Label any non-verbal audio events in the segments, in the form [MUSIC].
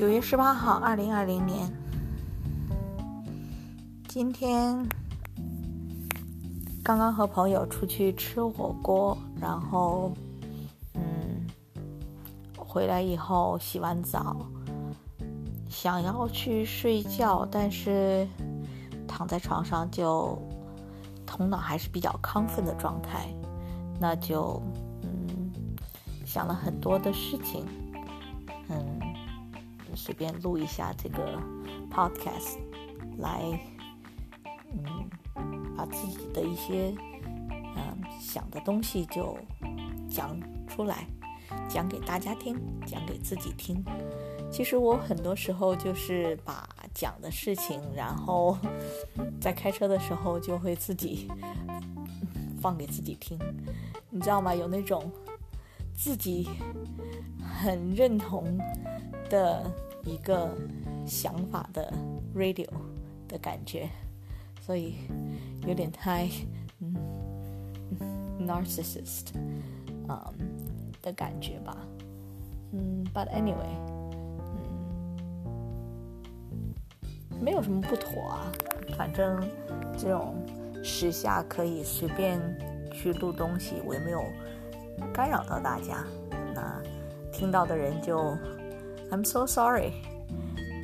九月十八号，二零二零年，今天刚刚和朋友出去吃火锅，然后嗯，回来以后洗完澡，想要去睡觉，但是躺在床上就头脑还是比较亢奋的状态，那就嗯想了很多的事情，随便录一下这个 podcast，来，嗯，把自己的一些嗯想的东西就讲出来，讲给大家听，讲给自己听。其实我很多时候就是把讲的事情，然后 [LAUGHS] 在开车的时候就会自己放给自己听，你知道吗？有那种自己很认同。的一个想法的 radio 的感觉，所以有点太嗯 narcissist 嗯的感觉吧，嗯，but anyway，嗯，没有什么不妥啊，反正这种时下可以随便去录东西，我也没有干扰到大家，那听到的人就。I'm so sorry。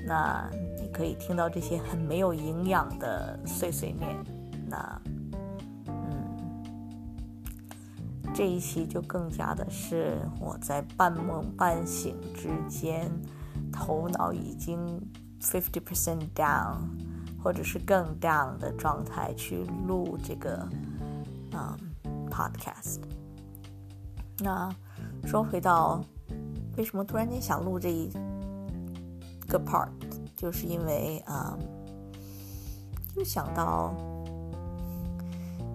那你可以听到这些很没有营养的碎碎念。那，嗯，这一期就更加的是我在半梦半醒之间，头脑已经 fifty percent down，或者是更 down 的状态去录这个嗯 podcast。那说回到。为什么突然间想录这一个 part？就是因为啊，就想到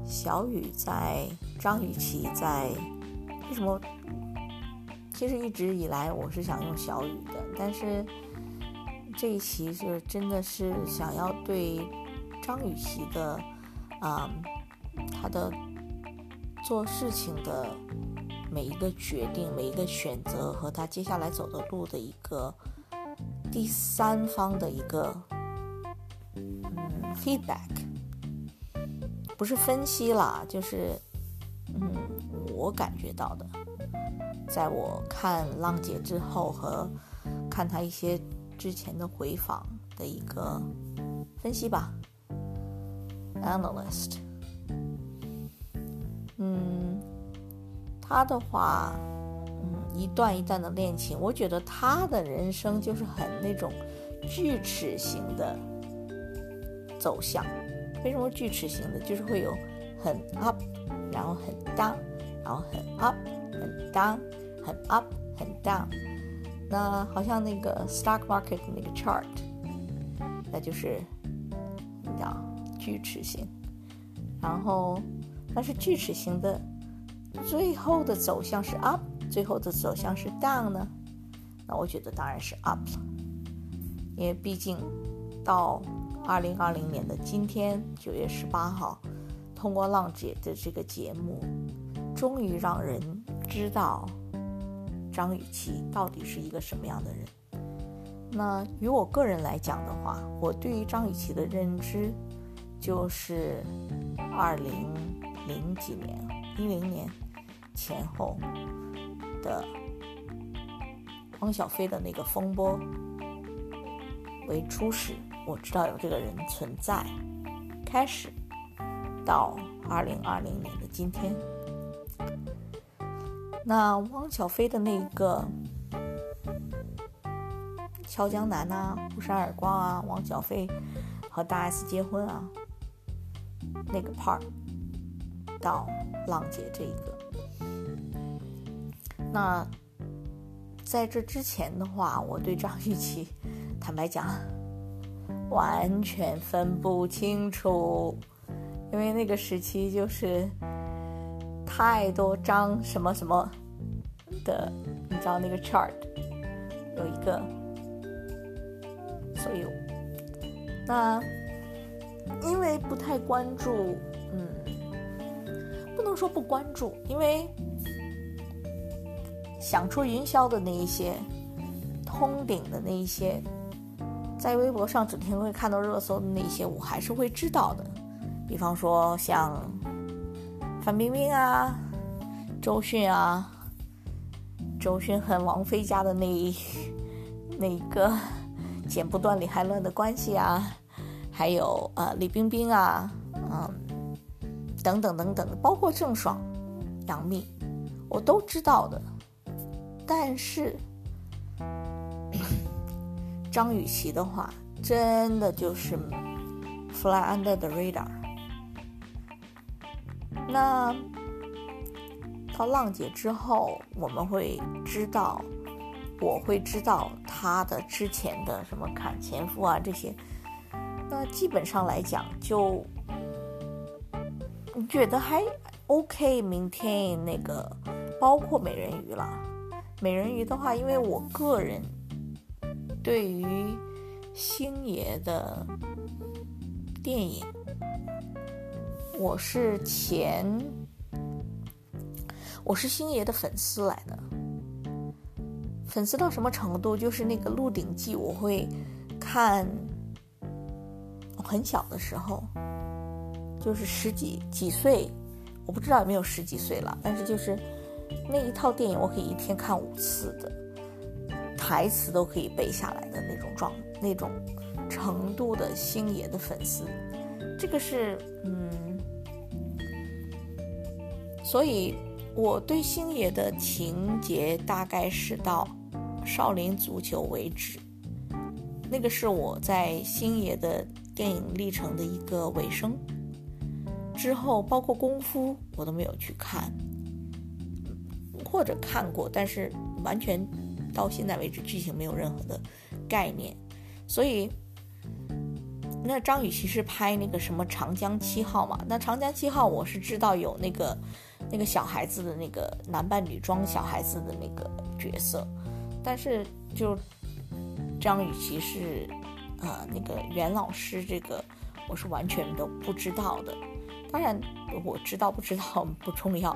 小雨在张雨绮在为什么？其实一直以来我是想用小雨的，但是这一期是真的是想要对张雨绮的啊，她的做事情的。每一个决定，每一个选择和他接下来走的路的一个第三方的一个 feedback，不是分析啦，就是嗯我感觉到的，在我看浪姐之后和看他一些之前的回访的一个分析吧，analyst，嗯。他的话，嗯，一段一段的恋情，我觉得他的人生就是很那种锯齿型的走向。为什么锯齿型的？就是会有很 up，然后很 down，然后很 up，很 down，很 up，很 down。那好像那个 stock market 那个 chart，那就是你知道锯齿型。然后，但是锯齿型的。最后的走向是 up，最后的走向是 down 呢？那我觉得当然是 up 了，因为毕竟到二零二零年的今天九月十八号，通过浪姐的这个节目，终于让人知道张雨绮到底是一个什么样的人。那于我个人来讲的话，我对于张雨绮的认知就是二零零几年，一零年。前后的汪小菲的那个风波为初始，我知道有这个人存在，开始到二零二零年的今天，那汪小菲的那个俏江南呐，不扇耳光啊，汪小菲和大 S 结婚啊，那个 part 到浪姐这一个。那在这之前的话，我对张雨绮，坦白讲，完全分不清楚，因为那个时期就是太多张什么什么的，你知道那个 chart 有一个，所以那因为不太关注，嗯，不能说不关注，因为。想出云霄的那一些通顶的那一些，在微博上整天会看到热搜的那些，我还是会知道的。比方说像范冰冰啊、周迅啊，周迅和王菲家的那 [LAUGHS] 那一个 [LAUGHS] 剪不断理还乱的关系啊，还有呃李冰冰啊，嗯，等等等等，包括郑爽、杨幂，我都知道的。但是张雨绮的话，真的就是 fly under the radar。那到浪姐之后，我们会知道，我会知道她的之前的什么砍前夫啊这些。那基本上来讲，就觉得还 OK，maintain 那个，包括美人鱼了。美人鱼的话，因为我个人对于星爷的电影。我是前，我是星爷的粉丝来的，粉丝到什么程度？就是那个《鹿鼎记》，我会看。很小的时候，就是十几几岁，我不知道有没有十几岁了，但是就是那一套电影，我可以一天看五次的，台词都可以背下来的那种状那种程度的星爷的粉丝，这个是嗯。所以，我对星爷的情节大概是到《少林足球》为止，那个是我在星爷的电影历程的一个尾声。之后，包括《功夫》，我都没有去看，或者看过，但是完全到现在为止剧情没有任何的概念。所以，那张雨绮是拍那个什么《长江七号》嘛？那《长江七号》，我是知道有那个。那个小孩子的那个男扮女装小孩子的那个角色，但是就张雨绮是啊那个袁老师，这个我是完全都不知道的。当然我知道不知道 [LAUGHS] 不重要，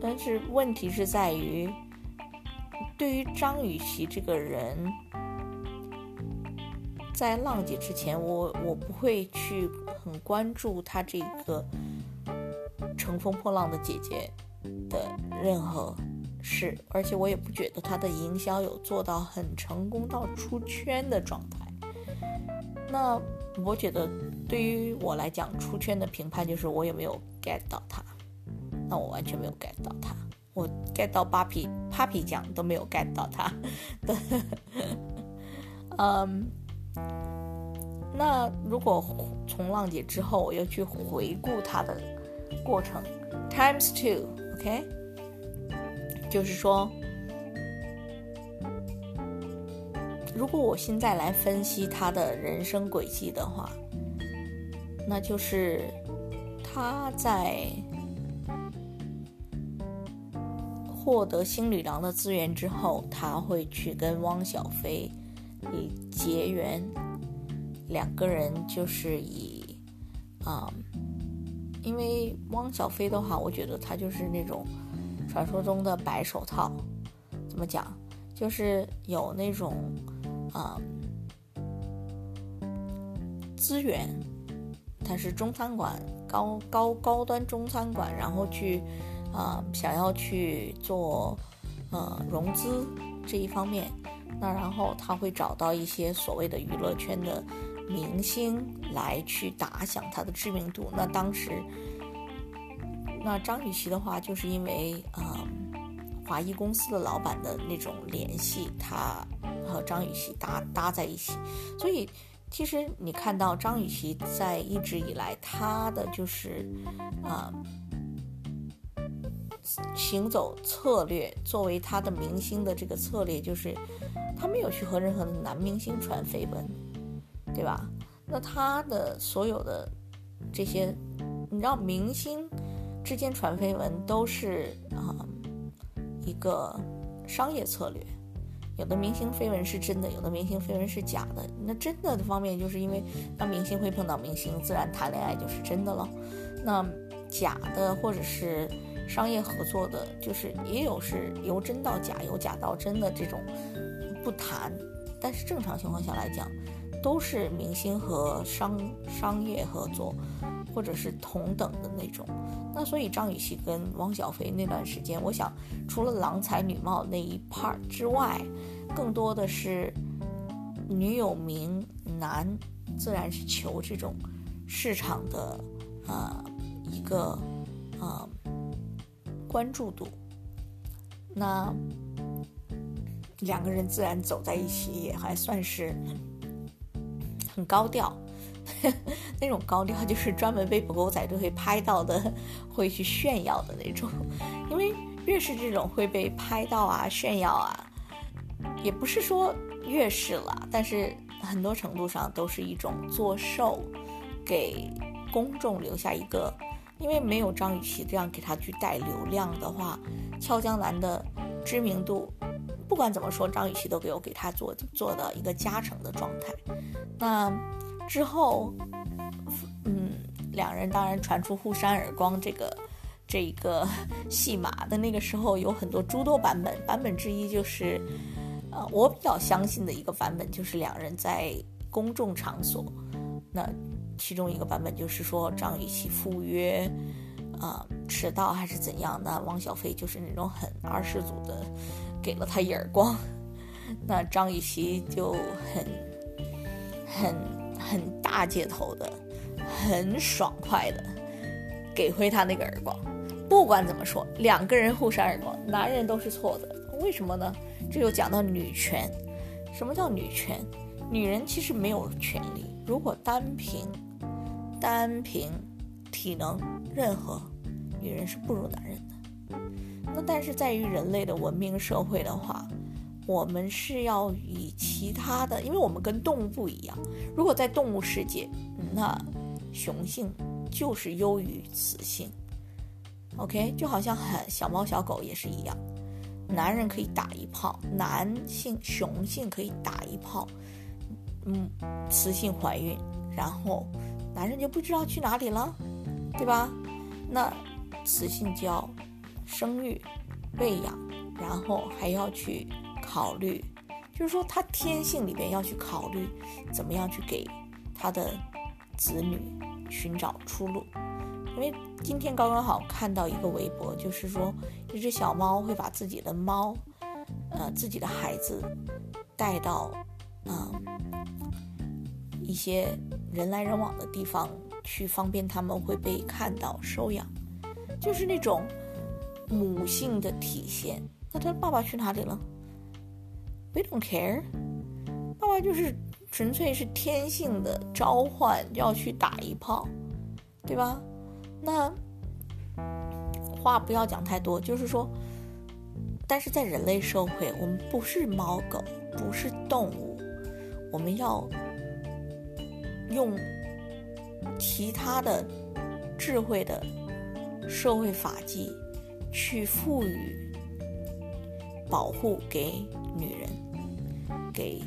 但是问题是在于，对于张雨绮这个人，在浪姐之前，我我不会去很关注她这个。乘风破浪的姐姐的任何事，而且我也不觉得她的营销有做到很成功到出圈的状态。那我觉得对于我来讲，出圈的评判就是我有没有 get 到她。那我完全没有 get 到他，我 get 到 Papi Papi 酱都没有 get 到他。嗯，那如果从浪姐之后，我又去回顾她的。过程 times two，OK，就是说，如果我现在来分析他的人生轨迹的话，那就是他在获得新女郎的资源之后，他会去跟汪小菲以结缘，两个人就是以啊。因为汪小菲的话，我觉得他就是那种传说中的白手套，怎么讲？就是有那种啊资源，他是中餐馆高高高端中餐馆，然后去啊想要去做呃融资这一方面，那然后他会找到一些所谓的娱乐圈的。明星来去打响他的知名度。那当时，那张雨绮的话，就是因为嗯，华谊公司的老板的那种联系，他和张雨绮搭搭在一起。所以，其实你看到张雨绮在一直以来，他的就是啊，行走策略，作为他的明星的这个策略，就是他没有去和任何的男明星传绯闻。对吧？那他的所有的这些，你知道，明星之间传绯闻都是啊一个商业策略。有的明星绯闻是真的，有的明星绯闻是假的。那真的的方面，就是因为当明星会碰到明星，自然谈恋爱就是真的了。那假的或者是商业合作的，就是也有是由真到假，由假到真的这种不谈，但是正常情况下来讲，都是明星和商商业合作，或者是同等的那种。那所以张雨绮跟汪小菲那段时间，我想除了郎才女貌那一 part 之外，更多的是女有名，男自然是求这种市场的呃一个呃关注度。那两个人自然走在一起，也还算是很高调。[LAUGHS] 那种高调就是专门被狗狗仔队会拍到的，会去炫耀的那种。因为越是这种会被拍到啊、炫耀啊，也不是说越是了，但是很多程度上都是一种作秀，给公众留下一个。因为没有张雨绮这样给他去带流量的话，俏江南的知名度，不管怎么说，张雨绮都给我给他做做到一个加成的状态。那。之后，嗯，两人当然传出互扇耳光这个这个 [LAUGHS] 戏码的那个时候，有很多诸多版本。版本之一就是，呃，我比较相信的一个版本就是两人在公众场所，那其中一个版本就是说张雨绮赴约，啊，迟到还是怎样的，汪小菲就是那种很二世祖的给了他一耳光，[LAUGHS] 那张雨绮就很很。很大街头的，很爽快的，给回他那个耳光。不管怎么说，两个人互扇耳光，男人都是错的。为什么呢？这就讲到女权。什么叫女权？女人其实没有权利。如果单凭单凭体能，任何女人是不如男人的。那但是在于人类的文明社会的话。我们是要以其他的，因为我们跟动物不一样。如果在动物世界，那雄性就是优于雌性。OK，就好像很小猫小狗也是一样，男人可以打一炮，男性雄性可以打一炮，嗯，雌性怀孕，然后男人就不知道去哪里了，对吧？那雌性就要生育、喂养，然后还要去。考虑，就是说他天性里边要去考虑，怎么样去给他的子女寻找出路。因为今天刚刚好看到一个微博，就是说一只小猫会把自己的猫，呃，自己的孩子带到，嗯，一些人来人往的地方去，方便他们会被看到收养，就是那种母性的体现。那他爸爸去哪里了？We don't care，爸爸就是纯粹是天性的召唤，要去打一炮，对吧？那话不要讲太多，就是说，但是在人类社会，我们不是猫狗，不是动物，我们要用其他的智慧的社会法纪去赋予保护给女人。给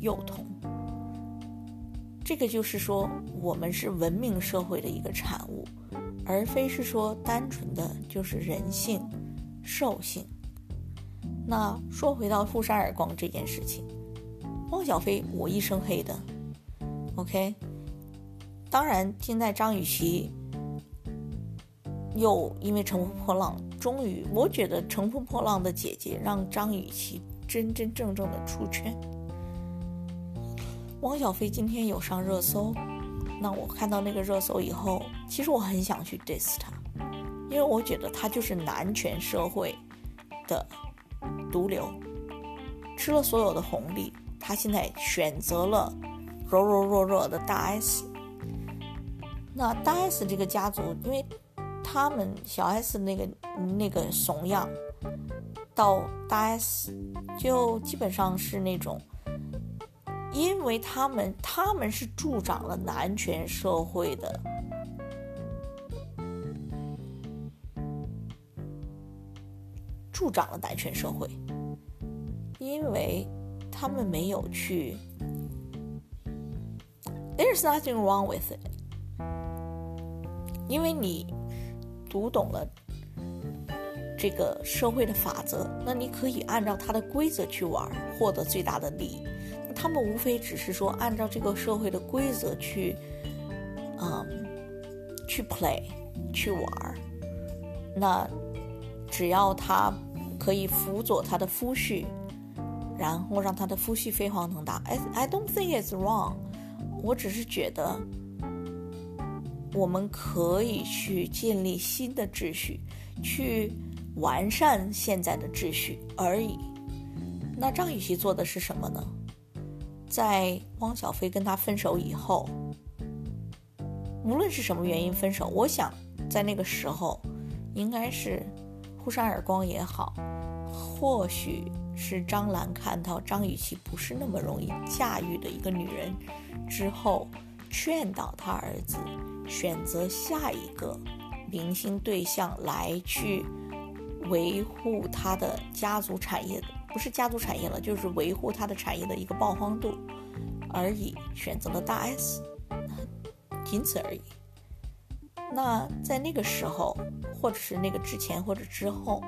幼童，这个就是说，我们是文明社会的一个产物，而非是说单纯的就是人性、兽性。那说回到傅山耳光这件事情，汪小菲我一身黑的，OK。当然，现在张雨绮又因为乘风破浪，终于，我觉得乘风破浪的姐姐让张雨绮。真真正正的出圈。汪小菲今天有上热搜，那我看到那个热搜以后，其实我很想去 diss 他，因为我觉得他就是男权社会的毒瘤，吃了所有的红利，他现在选择了柔柔弱弱的大 S。那大 S 这个家族，因为他们小 S 那个那个怂样。到大 S 就基本上是那种，因为他们他们是助长了男权社会的，助长了男权社会，因为他们没有去，There's nothing wrong with it，因为你读懂了。这个社会的法则，那你可以按照它的规则去玩，获得最大的利益。他们无非只是说按照这个社会的规则去，嗯，去 play，去玩。那只要他可以辅佐他的夫婿，然后让他的夫婿飞黄腾达。I I don't think it's wrong。我只是觉得我们可以去建立新的秩序，去。完善现在的秩序而已。那张雨绮做的是什么呢？在汪小菲跟他分手以后，无论是什么原因分手，我想在那个时候，应该是互扇耳光也好，或许是张兰看到张雨绮不是那么容易驾驭的一个女人，之后劝导他儿子选择下一个明星对象来去。维护他的家族产业，不是家族产业了，就是维护他的产业的一个曝光度而已，选择了大 S，仅此而已。那在那个时候，或者是那个之前或者之后，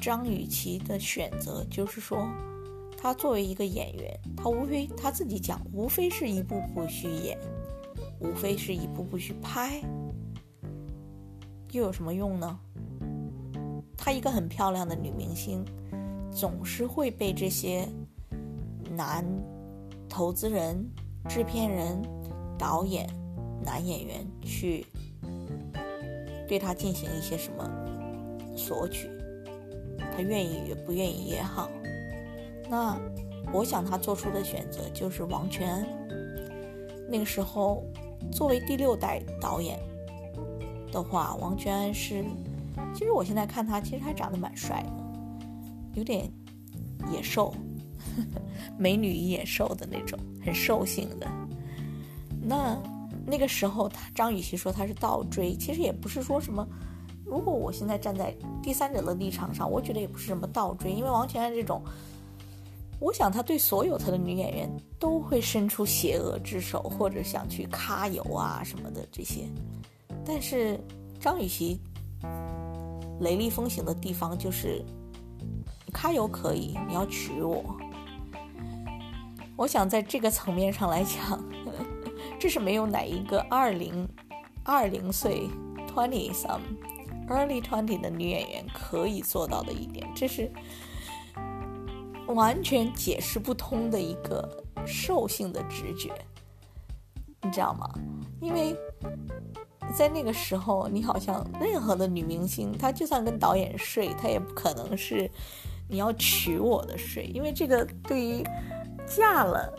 张雨绮的选择就是说，她作为一个演员，她无非她自己讲，无非是一步步去演，无非是一步步去拍，又有什么用呢？她一个很漂亮的女明星，总是会被这些男投资人、制片人、导演、男演员去对他进行一些什么索取，他愿意也不愿意也好。那我想他做出的选择就是王全安。那个时候，作为第六代导演的话，王全安是。其实我现在看他，其实还长得蛮帅的，有点野兽，[LAUGHS] 美女与野兽的那种，很兽性的。那那个时候，他张雨绮说他是倒追，其实也不是说什么。如果我现在站在第三者的立场上，我觉得也不是什么倒追，因为王全安这种，我想他对所有他的女演员都会伸出邪恶之手，或者想去揩油啊什么的这些。但是张雨绮。雷厉风行的地方就是，揩油可以，你要娶我。我想在这个层面上来讲，这是没有哪一个二零二零岁 twenty some early twenty 的女演员可以做到的一点，这是完全解释不通的一个兽性的直觉，你知道吗？因为。在那个时候，你好像任何的女明星，她就算跟导演睡，她也不可能是你要娶我的睡，因为这个对于嫁了，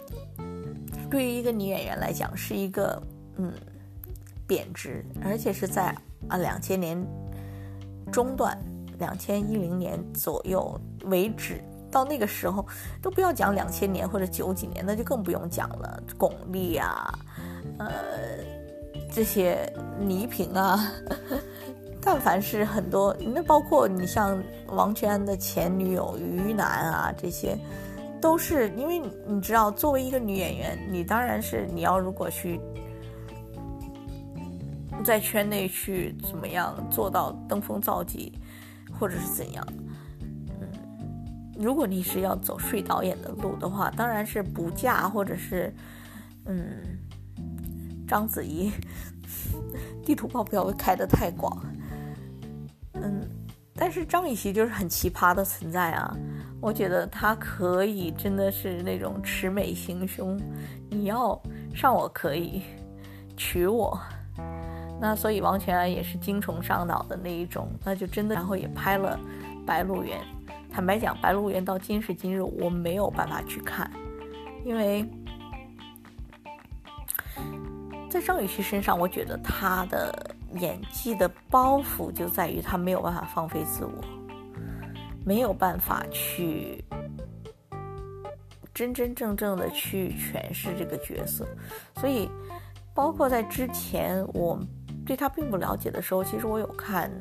对于一个女演员来讲是一个嗯贬值，而且是在啊两千年中段，两千一零年左右为止，到那个时候都不要讲两千年或者九几年，那就更不用讲了，巩俐啊，呃。这些倪萍啊，[LAUGHS] 但凡是很多，那包括你像王全安的前女友于南啊，这些都是因为你知道，作为一个女演员，你当然是你要如果去在圈内去怎么样做到登峰造极，或者是怎样，嗯，如果你是要走睡导演的路的话，当然是不嫁或者是嗯。章子怡，[LAUGHS] 地图炮不要开得太广。嗯，但是张雨绮就是很奇葩的存在啊！我觉得她可以真的是那种魑美行凶，你要上我可以娶我。那所以王全安也是精虫上脑的那一种，那就真的然后也拍了《白鹿原》。坦白讲，《白鹿原》到今时今日我没有办法去看，因为。在张雨绮身上，我觉得她的演技的包袱就在于他没有办法放飞自我，没有办法去真真正正的去诠释这个角色。所以，包括在之前我对他并不了解的时候，其实我有看《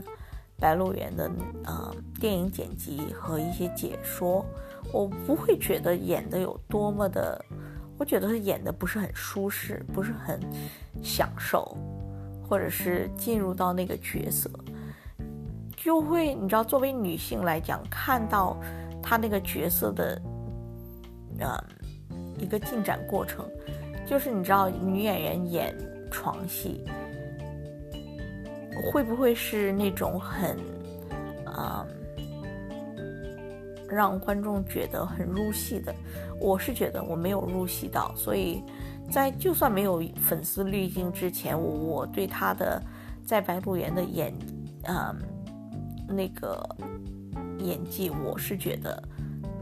白鹿原》的呃电影剪辑和一些解说，我不会觉得演的有多么的。我觉得他演的不是很舒适，不是很享受，或者是进入到那个角色。就会你知道，作为女性来讲，看到她那个角色的，呃，一个进展过程，就是你知道，女演员演床戏，会不会是那种很，啊，让观众觉得很入戏的？我是觉得我没有入戏到，所以在就算没有粉丝滤镜之前，我对他的在《白鹿原》的演，嗯。那个演技，我是觉得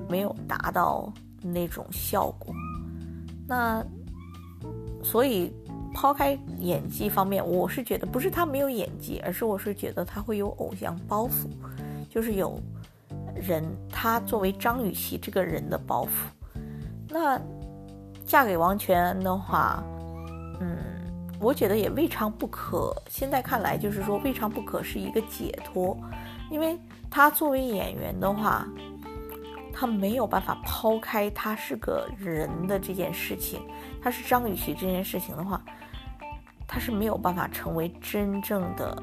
没有达到那种效果。那所以抛开演技方面，我是觉得不是他没有演技，而是我是觉得他会有偶像包袱，就是有人他作为张雨绮这个人的包袱。那嫁给王全安的话，嗯，我觉得也未尝不可。现在看来，就是说未尝不可是一个解脱。因为他作为演员的话，他没有办法抛开他是个人的这件事情，他是张雨绮这件事情的话，他是没有办法成为真正的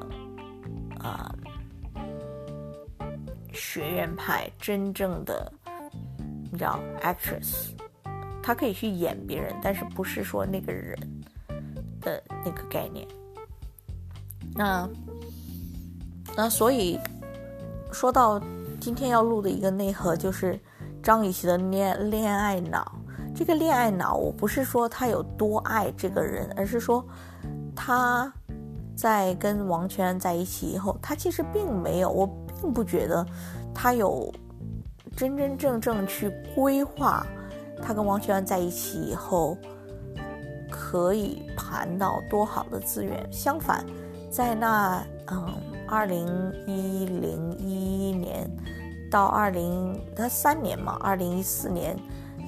啊学院派真正的你知道 actress，他可以去演别人，但是不是说那个人的那个概念。那那所以。说到今天要录的一个内核，就是张雨绮的恋恋爱脑。这个恋爱脑，我不是说她有多爱这个人，而是说她在跟王全安在一起以后，她其实并没有，我并不觉得她有真真正正去规划他跟王全安在一起以后可以盘到多好的资源。相反，在那嗯。二零一零一一年到二零他三年嘛，二零一四年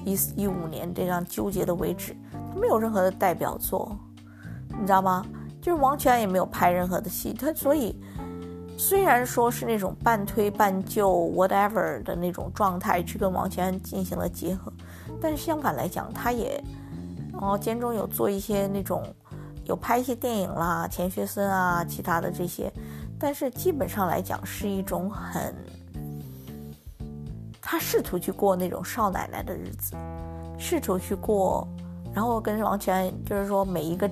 一一五年这样纠结的为止，他没有任何的代表作，你知道吗？就是王全安也没有拍任何的戏，他所以虽然说是那种半推半就 whatever 的那种状态去跟王全安进行了结合，但是相反来讲，他也哦间中有做一些那种有拍一些电影啦，钱学森啊，其他的这些。但是基本上来讲，是一种很，他试图去过那种少奶奶的日子，试图去过，然后跟王全就是说每一个，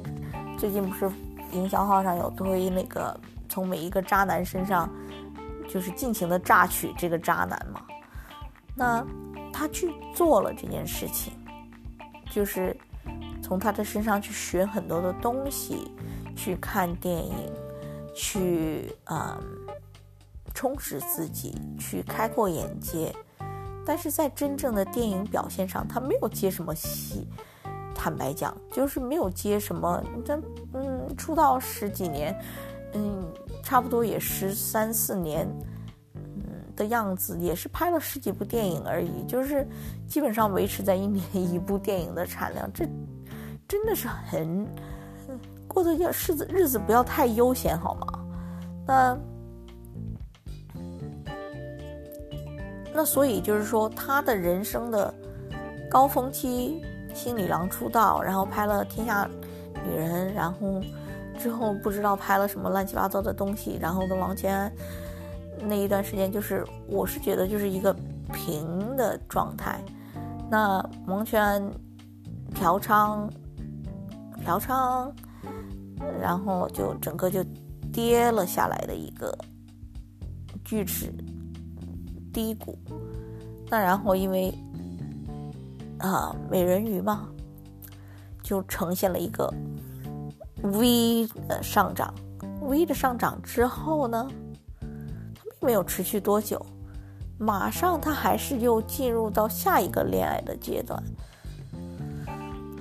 最近不是营销号上有推那个从每一个渣男身上，就是尽情的榨取这个渣男嘛，那他去做了这件事情，就是从他的身上去学很多的东西，去看电影。去嗯，充实自己，去开阔眼界，但是在真正的电影表现上，他没有接什么戏。坦白讲，就是没有接什么。他嗯，出道十几年，嗯，差不多也十三四年，的样子，也是拍了十几部电影而已，就是基本上维持在一年一部电影的产量。这真的是很。过的要日子日子不要太悠闲好吗？那那所以就是说，他的人生的高峰期，新女郎出道，然后拍了《天下女人》，然后之后不知道拍了什么乱七八糟的东西，然后跟王千安那一段时间，就是我是觉得就是一个平的状态。那蒙圈嫖娼，嫖娼。然后就整个就跌了下来的一个锯齿低谷，那然后因为啊美人鱼嘛，就呈现了一个 V 的上涨，V 的上涨之后呢，没有持续多久，马上他还是又进入到下一个恋爱的阶段。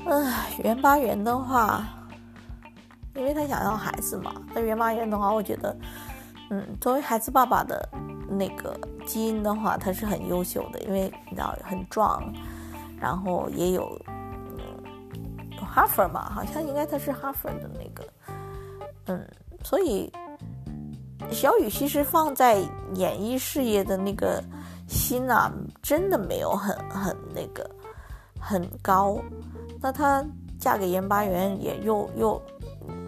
唉，袁八元的话。因为他想要孩子嘛，那袁八元的话，我觉得，嗯，作为孩子爸爸的那个基因的话，他是很优秀的，因为你知道很壮，然后也有，哈佛嘛，好像应该他是哈佛的那个，嗯，所以小雨其实放在演艺事业的那个心呐，真的没有很很那个很高，那她嫁给严八元也又又。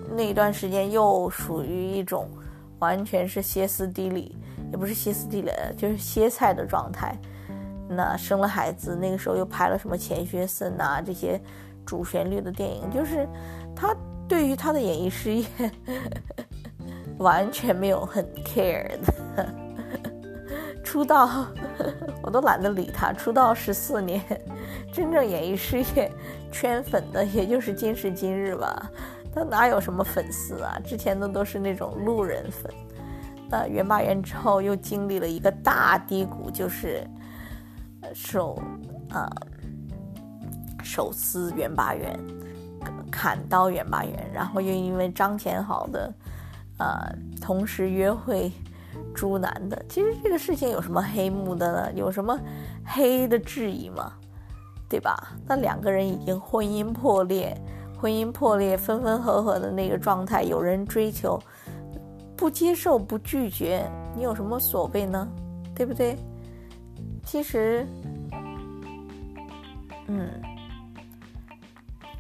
那一段时间又属于一种完全是歇斯底里，也不是歇斯底里，就是歇菜的状态。那生了孩子，那个时候又拍了什么钱学森啊这些主旋律的电影，就是他对于他的演艺事业完全没有很 care 的。[LAUGHS] 出道 [LAUGHS] 我都懒得理他，出道十四年，真正演艺事业圈粉的也就是今时今日吧。他哪有什么粉丝啊？之前的都是那种路人粉。那袁巴元之后又经历了一个大低谷，就是手啊手撕袁巴元，砍刀袁巴元，然后又因为张天好的呃同时约会猪男的，其实这个事情有什么黑幕的呢？有什么黑的质疑吗？对吧？那两个人已经婚姻破裂。婚姻破裂、分分合合的那个状态，有人追求，不接受、不拒绝，你有什么所谓呢？对不对？其实，嗯，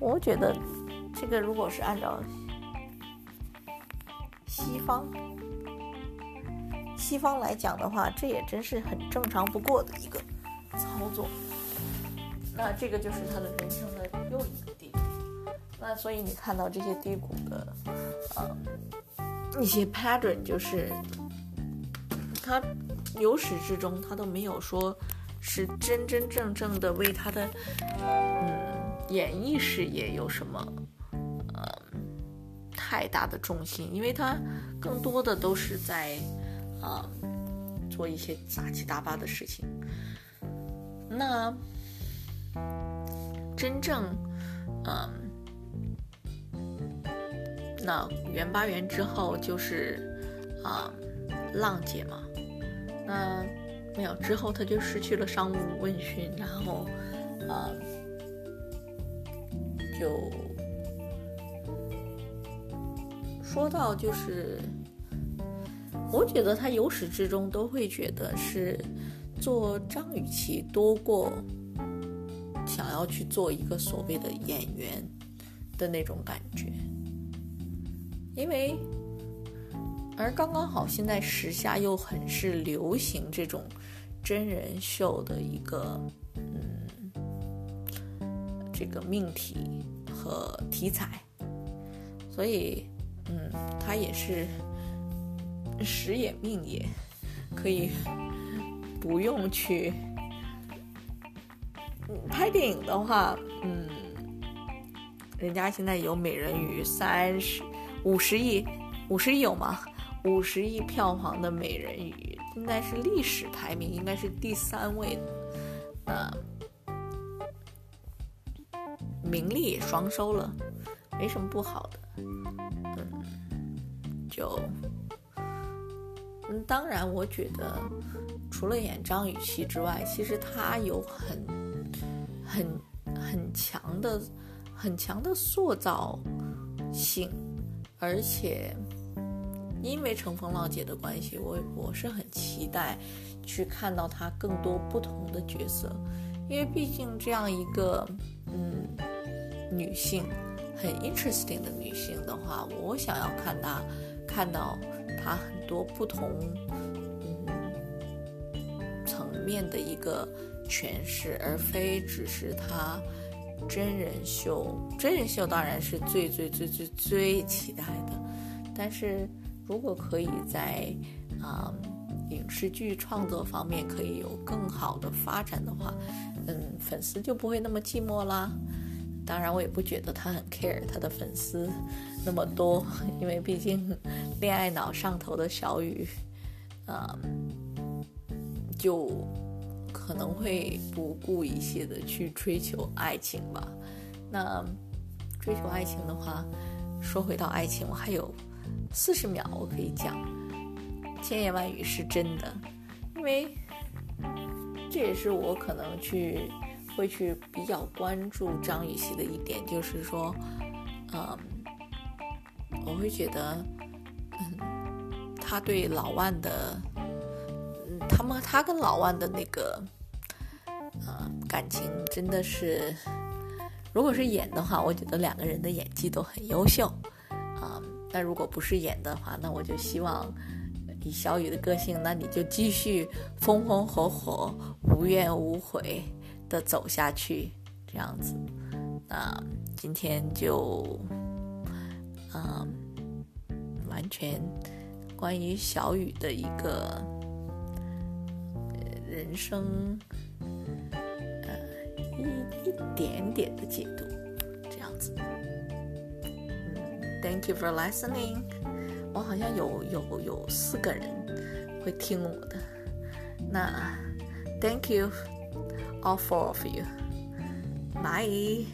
我觉得这个如果是按照西方西方来讲的话，这也真是很正常不过的一个操作。那这个就是他的人生的又一个低谷。那所以你看到这些低谷的，呃，一些 pattern，就是他由始至终他都没有说是真真正正的为他的嗯演艺事业有什么太大的重心，因为他更多的都是在啊做一些杂七杂八的事情。那真正嗯。那元八元之后就是啊，浪姐嘛。那没有之后，他就失去了商务问讯，然后啊，就说到就是，我觉得他由始至终都会觉得是做张雨绮多过想要去做一个所谓的演员的那种感觉。因为，而刚刚好，现在时下又很是流行这种真人秀的一个嗯这个命题和题材，所以嗯，他也是时也命也，可以不用去拍电影的话，嗯，人家现在有美人鱼三十。五十亿，五十亿有吗？五十亿票房的《美人鱼》应该是历史排名，应该是第三位的，呃，名利双收了，没什么不好。就，嗯，当然，我觉得除了演张雨绮之外，其实她有很、很、很强的、很强的塑造性。而且，因为乘风浪姐的关系，我我是很期待去看到她更多不同的角色，因为毕竟这样一个嗯女性很 interesting 的女性的话，我想要看她看到他很多不同嗯层面的一个诠释，而非只是他。真人秀，真人秀当然是最最最最最期待的，但是如果可以在啊影视剧创作方面可以有更好的发展的话，嗯，粉丝就不会那么寂寞啦。当然，我也不觉得他很 care 他的粉丝那么多，因为毕竟恋爱脑上头的小雨，啊，就。可能会不顾一切的去追求爱情吧。那追求爱情的话，说回到爱情，我还有四十秒，我可以讲千言万语是真的，因为这也是我可能去会去比较关注张雨绮的一点，就是说，嗯，我会觉得，嗯，他对老万的，嗯，他们他跟老万的那个。啊，感情真的是，如果是演的话，我觉得两个人的演技都很优秀啊。那如果不是演的话，那我就希望以小雨的个性，那你就继续风风火火、无怨无悔的走下去，这样子。那今天就，嗯，完全关于小雨的一个人生，呃，一一点点的解读，这样子。Thank you for listening。我好像有有有四个人会听我的，那 Thank you all four of you。Bye。